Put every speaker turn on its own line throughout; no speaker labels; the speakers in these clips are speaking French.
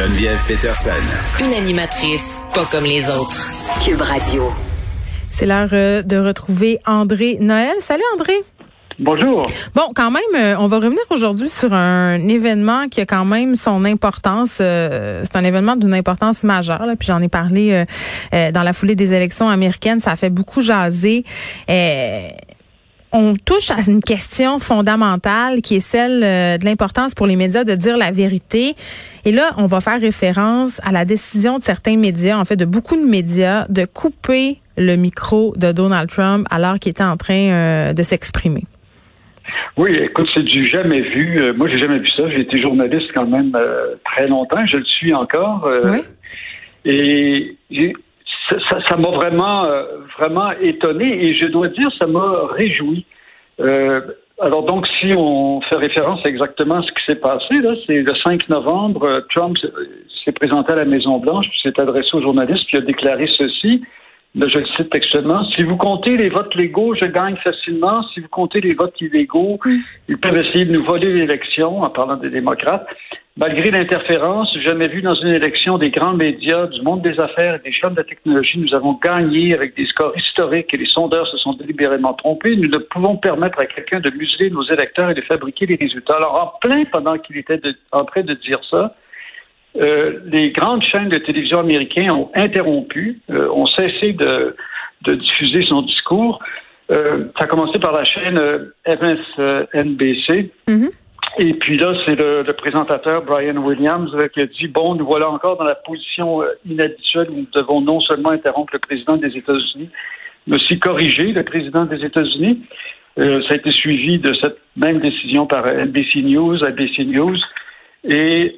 Geneviève Peterson.
Une animatrice pas comme les autres. Cube Radio.
C'est l'heure euh, de retrouver André Noël. Salut André.
Bonjour.
Bon, quand même, euh, on va revenir aujourd'hui sur un événement qui a quand même son importance. Euh, c'est un événement d'une importance majeure. Là, puis j'en ai parlé dans la foulée des élections américaines. Ça a fait beaucoup jaser on touche à une question fondamentale qui est celle euh, de l'importance pour les médias de dire la vérité. Et là, on va faire référence à la décision de certains médias, en fait de beaucoup de médias, de couper le micro de Donald Trump alors qu'il était en train euh, de s'exprimer.
Oui, écoute, c'est du jamais vu. Euh, moi, j'ai jamais vu ça. J'ai été journaliste quand même très longtemps. Je le suis encore. oui. Et ça m'a vraiment, euh, vraiment étonné et je dois dire, ça m'a réjoui. Euh, alors donc, si on fait référence à exactement ce qui s'est passé, là, c'est le 5 novembre, euh, Trump s'est présenté à la Maison Blanche, puis s'est adressé aux journalistes, puis a déclaré ceci. je le cite textuellement. Si vous comptez les votes légaux, je gagne facilement. Si vous comptez les votes illégaux, ils peuvent essayer de nous voler l'élection, en parlant des démocrates. Malgré l'interférence, jamais vu dans une élection des grands médias, du monde des affaires et des chaînes de la technologie, nous avons gagné avec des scores historiques et les sondeurs se sont délibérément trompés. Nous ne pouvons permettre à quelqu'un de museler nos électeurs et de fabriquer les résultats. Alors, en plein pendant qu'il était en train de dire ça, euh, les grandes chaînes de télévision américaines ont interrompu, euh, ont cessé de, diffuser son discours. Euh, ça a commencé par la chaîne MSNBC. Mm-hmm. Et puis là, c'est le, présentateur Brian Williams euh, qui a dit bon, nous voilà encore dans la position euh, inhabituelle où nous devons non seulement interrompre le président des États-Unis, mais aussi corriger le président des États-Unis. Euh, ça a été suivi de cette même décision par NBC News, ABC News. Et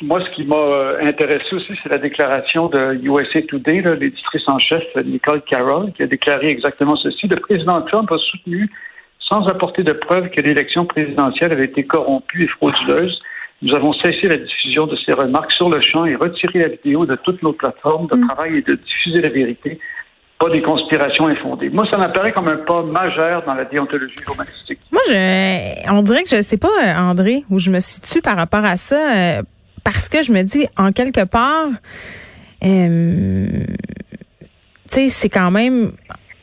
moi, ce qui m'a intéressé aussi, c'est la déclaration de USA Today, l'éditrice en chef Nicole Carroll, qui a déclaré exactement ceci. Le président Trump a soutenu sans apporter de preuves que l'élection présidentielle avait été corrompue et frauduleuse. Nous avons cessé la diffusion de ces remarques sur le champ et retiré la vidéo de toutes nos plateformes de mm. travail et de diffuser la vérité, pas des conspirations infondées. Moi, ça m'apparaît comme un pas majeur dans la déontologie journalistique.
Moi, je, on dirait que je sais pas, André, où je me suis dessus par rapport à ça, euh, parce que je me dis, en quelque part, euh, tu sais, c'est quand même,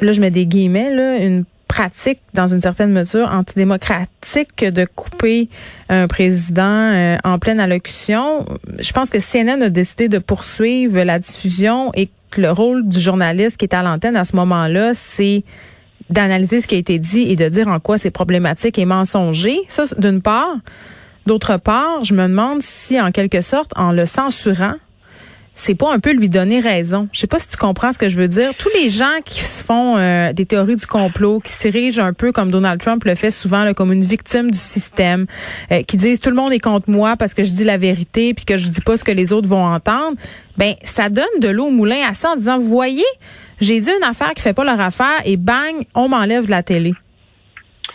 là, je mets des guillemets, là, une pratique, dans une certaine mesure, antidémocratique de couper un président euh, en pleine allocution. Je pense que CNN a décidé de poursuivre la diffusion et que le rôle du journaliste qui est à l'antenne à ce moment-là, c'est d'analyser ce qui a été dit et de dire en quoi c'est problématique et mensonger. Ça, d'une part. D'autre part, je me demande si, en quelque sorte, en le censurant, c'est pas un peu lui donner raison. Je sais pas si tu comprends ce que je veux dire. Tous les gens qui se font euh, des théories du complot, qui s'érigent un peu comme Donald Trump le fait souvent, là, comme une victime du système, euh, qui disent tout le monde est contre moi parce que je dis la vérité puis que je dis pas ce que les autres vont entendre, ben ça donne de l'eau au moulin à ça en disant, vous voyez, j'ai dit une affaire qui fait pas leur affaire et bang, on m'enlève de la télé.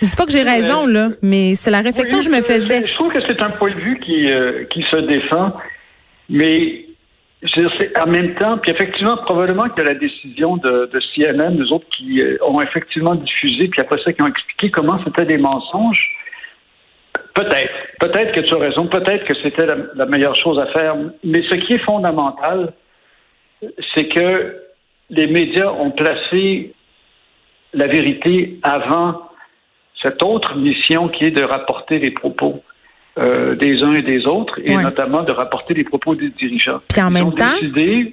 Je dis pas que j'ai raison là, mais c'est la réflexion que je me faisais.
Je trouve que c'est un point de vue qui euh, qui se défend, mais en même temps, puis effectivement, probablement que la décision de, de CNN, nous autres qui euh, ont effectivement diffusé, puis après ça, qui ont expliqué comment c'était des mensonges, peut-être, peut-être que tu as raison, peut-être que c'était la, meilleure chose à faire, mais ce qui est fondamental, c'est que les médias ont placé la vérité avant cette autre mission qui est de rapporter les propos. Euh, des uns et des autres, et notamment de rapporter les propos des dirigeants.
Puis en même temps,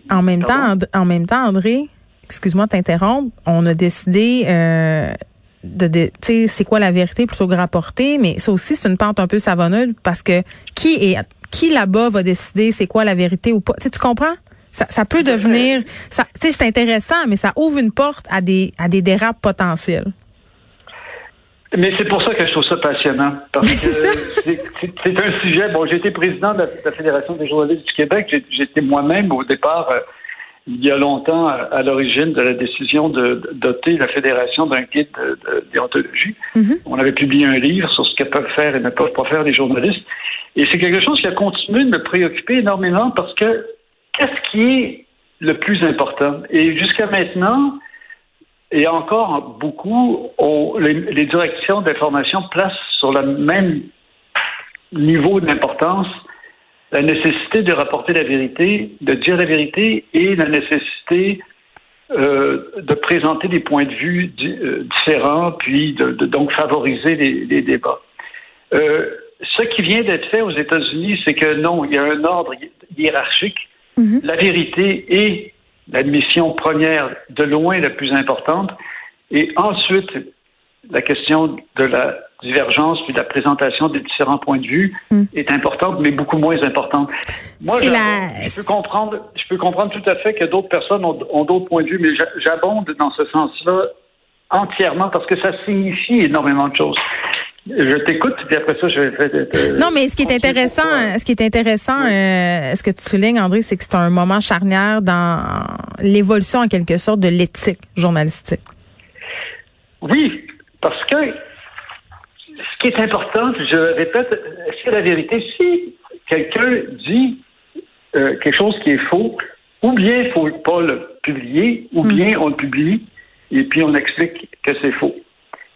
en même temps, en même temps, André, excuse-moi de t'interrompre, on a décidé euh, de, tu sais, c'est quoi la vérité plutôt que rapporter, mais ça aussi c'est une pente un peu savonneuse parce que qui est qui là-bas va décider c'est quoi la vérité ou pas? tu comprends? Ça, ça peut devenir, ça, c'est intéressant, mais ça ouvre une porte à des à des dérapes potentiels.
Mais c'est pour ça que je trouve ça passionnant. Parce que c'est un sujet. Bon, j'ai été président de la, Fédération des journalistes du Québec. J'étais moi-même au départ, euh, il y a longtemps, à, l'origine de la décision de, doter la Fédération d'un guide de, déontologie. Mm-hmm. On avait publié un livre sur ce que peuvent faire et ne peuvent pas faire les journalistes. Et c'est quelque chose qui a continué de me préoccuper énormément parce que qu'est-ce qui est le plus important? Et jusqu'à maintenant, et encore beaucoup, les, directions d'information placent sur le même niveau d'importance la nécessité de rapporter la vérité, de dire la vérité et la nécessité euh, de présenter des points de vue euh, différents, puis de, donc favoriser les, débats. Euh, ce qui vient d'être fait aux États-Unis, c'est que non, il y a un ordre hiérarchique. Mm-hmm. La vérité est l'admission première, de loin la plus importante, et ensuite la question de la divergence puis de la présentation des différents points de vue hmm. est importante, mais beaucoup moins importante. Moi, je peux comprendre, je peux comprendre tout à fait que d'autres personnes ont, d'autres points de vue, mais j'abonde dans ce sens-là entièrement parce que ça signifie énormément de choses. Je t'écoute, puis après ça, je vais.
non, mais ce qui est intéressant, ce qui est intéressant, euh, ce que tu soulignes, André, c'est que c'est un moment charnière dans l'évolution en quelque sorte de l'éthique journalistique.
Oui, parce que ce qui est important, je répète, c'est la vérité. Si quelqu'un dit euh, quelque chose qui est faux, ou bien il ne faut pas le publier, ou hmm. bien on le publie et puis on explique que c'est faux.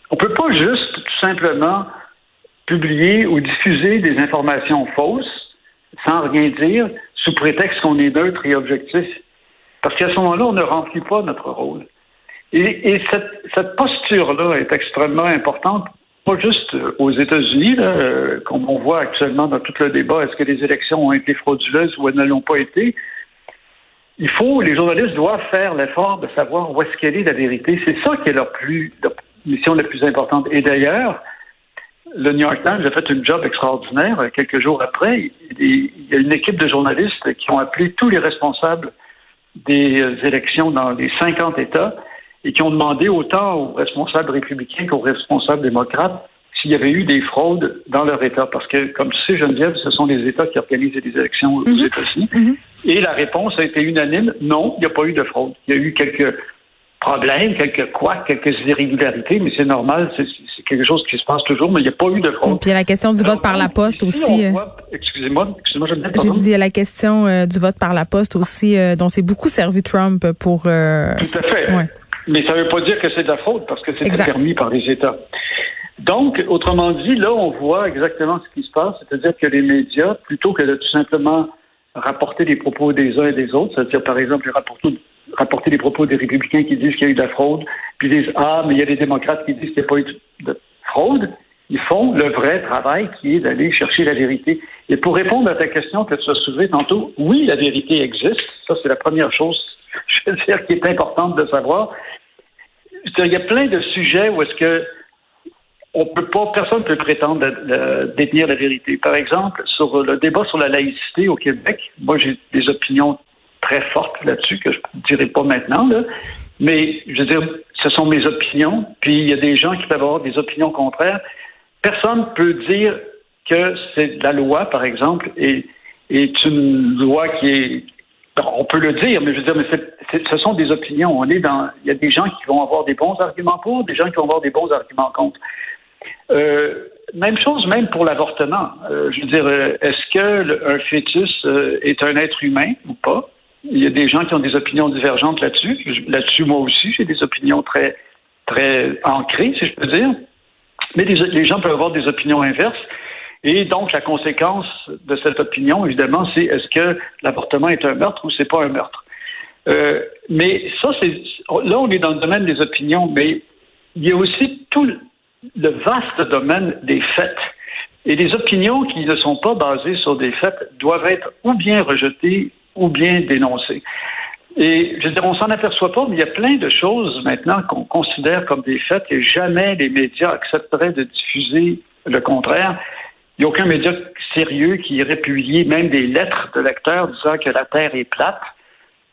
On ne peut pas juste simplement publier ou diffuser des informations fausses sans rien dire sous prétexte qu'on est neutre et objectif. Parce qu'à ce moment-là, on ne remplit pas notre rôle. Et, cette, posture-là est extrêmement importante, pas juste aux États-Unis, euh, comme on voit actuellement dans tout le débat, est-ce que les élections ont été frauduleuses ou elles ne l'ont pas été? Il faut, les journalistes doivent faire l'effort de savoir où est-ce qu'elle est la vérité. C'est ça qui est leur plus, mission la plus importante. Et d'ailleurs, le New York Times a fait un job extraordinaire. Quelques jours après, il y a une équipe de journalistes qui ont appelé tous les responsables des élections dans les 50 États et qui ont demandé autant aux responsables républicains qu'aux responsables démocrates s'il y avait eu des fraudes dans leur État. Parce que, comme tu sais, Geneviève, ce sont les États qui organisent les élections aux mhm. États-Unis. Mhm. Et la réponse a été unanime, non, il n'y a pas eu de fraude. Il y a eu quelques problèmes, quelques quoi, quelques irrégularités, mais c'est normal, c'est quelque chose qui se passe toujours, mais il n'y a pas eu de fraude.
Puis il y a la question du vote par la poste aussi. Euh,
excusez-moi, excusez-moi, je
J'ai dit il y a la question euh, du vote par la poste aussi, euh, dont c'est beaucoup servi Trump pour.
Tout à fait. Ouais. Mais ça ne veut pas dire que c'est de la fraude parce que c'est permis par les États. Donc, autrement dit, là, on voit exactement ce qui se passe, c'est-à-dire que les médias, plutôt que de tout simplement rapporter les propos des uns et des autres, c'est-à-dire, par exemple, rapporter, rapporter les propos des républicains qui disent qu'il y a eu de la fraude, puis disent, ah, mais il y a des démocrates qui disent qu'il n'y a pas eu de fraude, ils font le vrai travail qui est d'aller chercher la vérité. Et pour répondre à ta question que tu as soulevée tantôt, oui, la vérité existe. Ça, c'est la première chose, je veux dire, qui est importante de savoir il y a plein de sujets où est-ce que on peut pas, personne ne peut prétendre détenir la vérité. Par exemple, sur le débat sur la laïcité au Québec, moi j'ai des opinions très fortes là-dessus que je ne dirai pas maintenant, là. mais je veux dire, ce sont mes opinions, puis il y a des gens qui peuvent avoir des opinions contraires. Personne ne peut dire que c'est la loi, par exemple, et est une loi qui est on peut le dire, mais je veux dire, mais ce sont des opinions. On est dans, il y a des gens qui vont avoir des bons arguments pour, des gens qui vont avoir des bons arguments contre. Euh, même chose, même pour l'avortement. Euh, je veux dire, euh, est-ce que un fœtus est un être humain ou pas? Il y a des gens qui ont des opinions divergentes là-dessus. Là-dessus, moi aussi, j'ai des opinions très très ancrées, si je peux dire. Mais les gens peuvent avoir des opinions inverses. Et donc, la conséquence de cette opinion, évidemment, c'est est-ce que l'avortement est un meurtre ou c'est pas un meurtre? Euh, mais ça, c'est là, on est dans le domaine des opinions, mais il y a aussi tout le vaste domaine des faits. Et les opinions qui ne sont pas basées sur des faits doivent être ou bien rejetées ou bien dénoncées. Et je veux dire, on s'en aperçoit pas, mais il y a plein de choses maintenant qu'on considère comme des faits et jamais les médias accepteraient de diffuser le contraire. Il n'y a aucun média sérieux qui irait publier même des lettres de lecteurs disant que la Terre est plate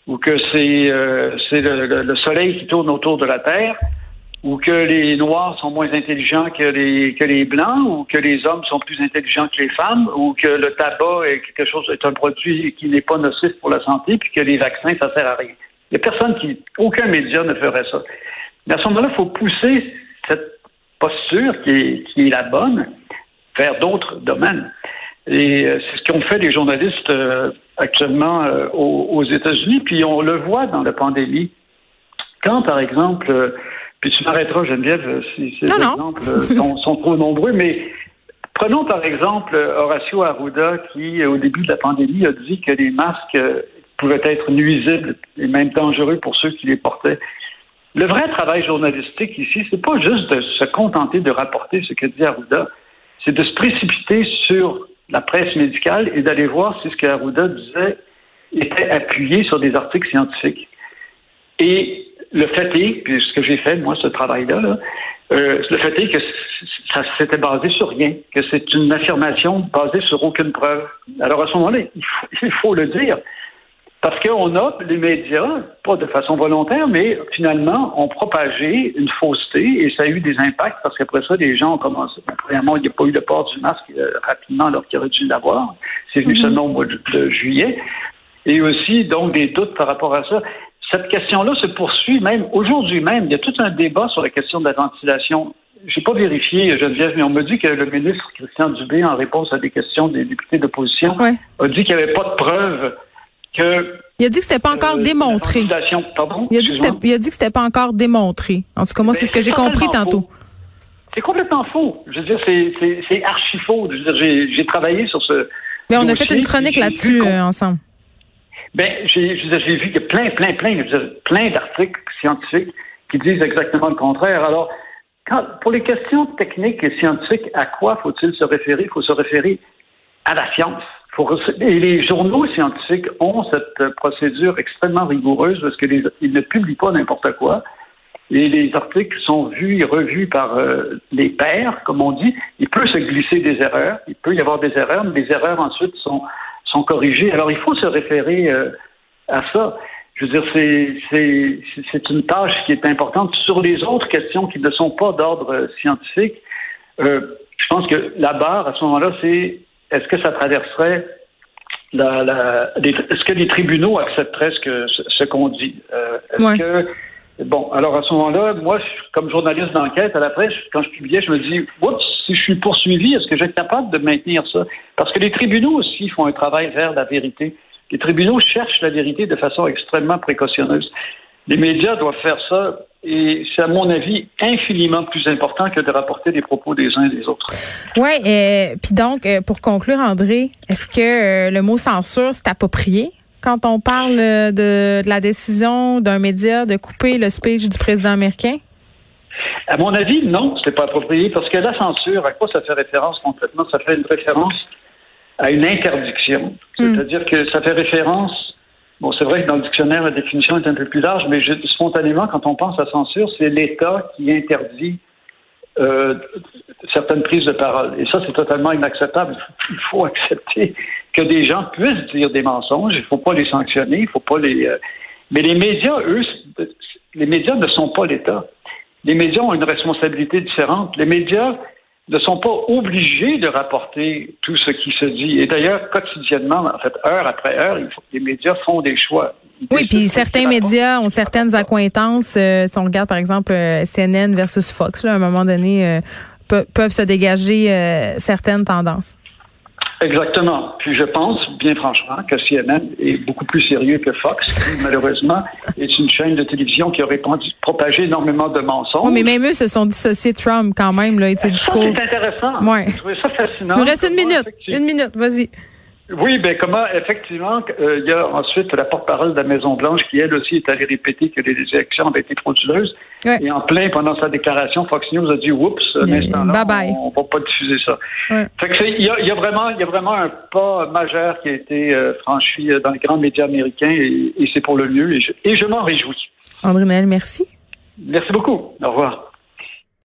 ou que c'est euh, le, Soleil qui tourne autour de la Terre ou que les Noirs sont moins intelligents que les, que les Blancs ou que les hommes sont plus intelligents que les femmes ou que le tabac est quelque chose est un produit qui n'est pas nocif pour la santé puis que les vaccins, ça sert à rien. Il n'y a personne qui, aucun média ne ferait ça. Mais à ce moment-là, il faut pousser cette posture qui est, qui est la bonne vers d'autres domaines. Et euh, c'est ce qu'ont fait les journalistes euh, actuellement euh, aux, États-Unis, puis on le voit dans la pandémie. Quand, par exemple, puis tu m'arrêteras, Geneviève, si ces exemples sont, trop nombreux, mais Prenons par exemple Horacio Arruda qui, au début de la pandémie, a dit que les masques pouvaient être nuisibles et même dangereux pour ceux qui les portaient. Le vrai travail journalistique ici, c'est pas juste de se contenter de rapporter ce que dit Arruda, c'est de se précipiter sur la presse médicale et d'aller voir si ce qu'Arruda disait était appuyé sur des articles scientifiques. Et le fait est, puis ce que j'ai fait, moi, ce travail-là, euh, le fait est que ça s'était basé sur rien, que c'est une affirmation basée sur aucune preuve. Alors à ce moment-là, il faut le dire. Parce qu'on a, les médias, pas de façon volontaire, mais finalement, ont propagé une fausseté et ça a eu des impacts parce qu'après ça, les gens ont commencé. premièrement, il n'y a pas eu le port du masque euh, rapidement alors qu'il aurait dû l'avoir. C'est venu seulement au mois de, juillet. Et aussi, donc, des doutes par rapport à ça. Cette question-là se poursuit même aujourd'hui même. Il y a tout un débat sur la question de la ventilation. J'ai pas vérifié, Geneviève, mais on me dit que le ministre Christian Dubé, en réponse à des questions des députés d'opposition, a dit qu'il n'y avait pas de preuves
il a dit que c'était pas encore euh, démontré. Il a dit que il a dit que c'était pas encore démontré. En tout cas, moi, c'est ce que j'ai compris tantôt.
C'est complètement faux. Je veux dire, c'est archi faux. Je veux dire, j'ai travaillé sur ce.
Mais on a fait une chronique là-dessus euh, ensemble.
Ben, j'ai vu qu'il y a plein, plein, plein, plein d'articles scientifiques qui disent exactement le contraire. Alors, quand, pour les questions techniques et scientifiques, à quoi faut-il se référer? Il faut se référer à la science. Et les journaux scientifiques ont cette procédure extrêmement rigoureuse parce qu'ils ne publient pas n'importe quoi. Et les articles sont vus et revus par euh, les pairs, comme on dit. Il peut se glisser des erreurs, il peut y avoir des erreurs, mais les erreurs ensuite sont, sont corrigées. Alors il faut se référer euh, à ça. Je veux dire, c'est une tâche qui est importante. Sur les autres questions qui ne sont pas d'ordre scientifique, euh, je pense que la barre, à ce moment-là, c'est est-ce que ça traverserait la, est-ce que les tribunaux accepteraient ce que ce, qu'on dit? Euh, Est-ce que bon, alors à ce moment-là, moi, comme journaliste d'enquête à la presse, quand je publiais, je me dis, oups, si je suis poursuivi, est-ce que être capable de maintenir ça? Parce que les tribunaux aussi font un travail vers la vérité. Les tribunaux cherchent la vérité de façon extrêmement précautionneuse. Les médias doivent faire ça et c'est, à mon avis, infiniment plus important que de rapporter les propos des uns et des autres.
Oui, et puis donc, euh, pour conclure, André, est-ce que euh, le mot censure, c'est approprié? Quand on parle de, la décision d'un média de couper le speech du président américain?
À mon avis, non, c'est pas approprié parce que la censure, à quoi ça fait référence complètement? Ça fait une référence à une interdiction. Hmm. C'est-à-dire que ça fait référence Bon, c'est vrai que dans le dictionnaire, la définition est un peu plus large, mais spontanément, quand on pense à censure, c'est l'État qui interdit euh, certaines prises de parole. Et ça, c'est totalement inacceptable. Il faut accepter que des gens puissent dire des mensonges. Il ne faut pas les sanctionner. Il faut pas les. Euh, mais les médias, eux, les médias ne sont pas l'État. Les médias ont une responsabilité différente. Les médias ne sont pas obligés de rapporter tout ce qui se dit. Et d'ailleurs, quotidiennement, en fait, heure après heure, les médias font des choix.
oui, puis certains médias ont certaines accointances. Euh, si on regarde, par exemple, euh, CNN versus Fox, à un moment donné, euh, peuvent se dégager certaines tendances.
Exactement. Puis je pense, bien franchement, que CNN est beaucoup plus sérieux que Fox, qui malheureusement est une chaîne de télévision qui aurait propagé énormément de mensonges.
mais même eux se sont dissociés de Trump quand même, là, et
ça, c'est intéressant.
Ouais.
Je trouvais ça fascinant.
Il nous reste une minute. Une minute, vas-y.
Oui, ben comment effectivement, euh, il y a ensuite la porte-parole de la Maison Blanche qui elle aussi est allée répéter que les élections avaient été frauduleuses. Et en plein pendant sa déclaration, Fox News a dit oups, un instant-là, on, ne va pas diffuser ça. Fait que il y a, y a, vraiment, il y a vraiment un pas majeur qui a été euh, franchi euh, dans les grands médias américains et, c'est pour le mieux et je, et je m'en réjouis.
André Mel, merci.
Merci beaucoup. Au revoir.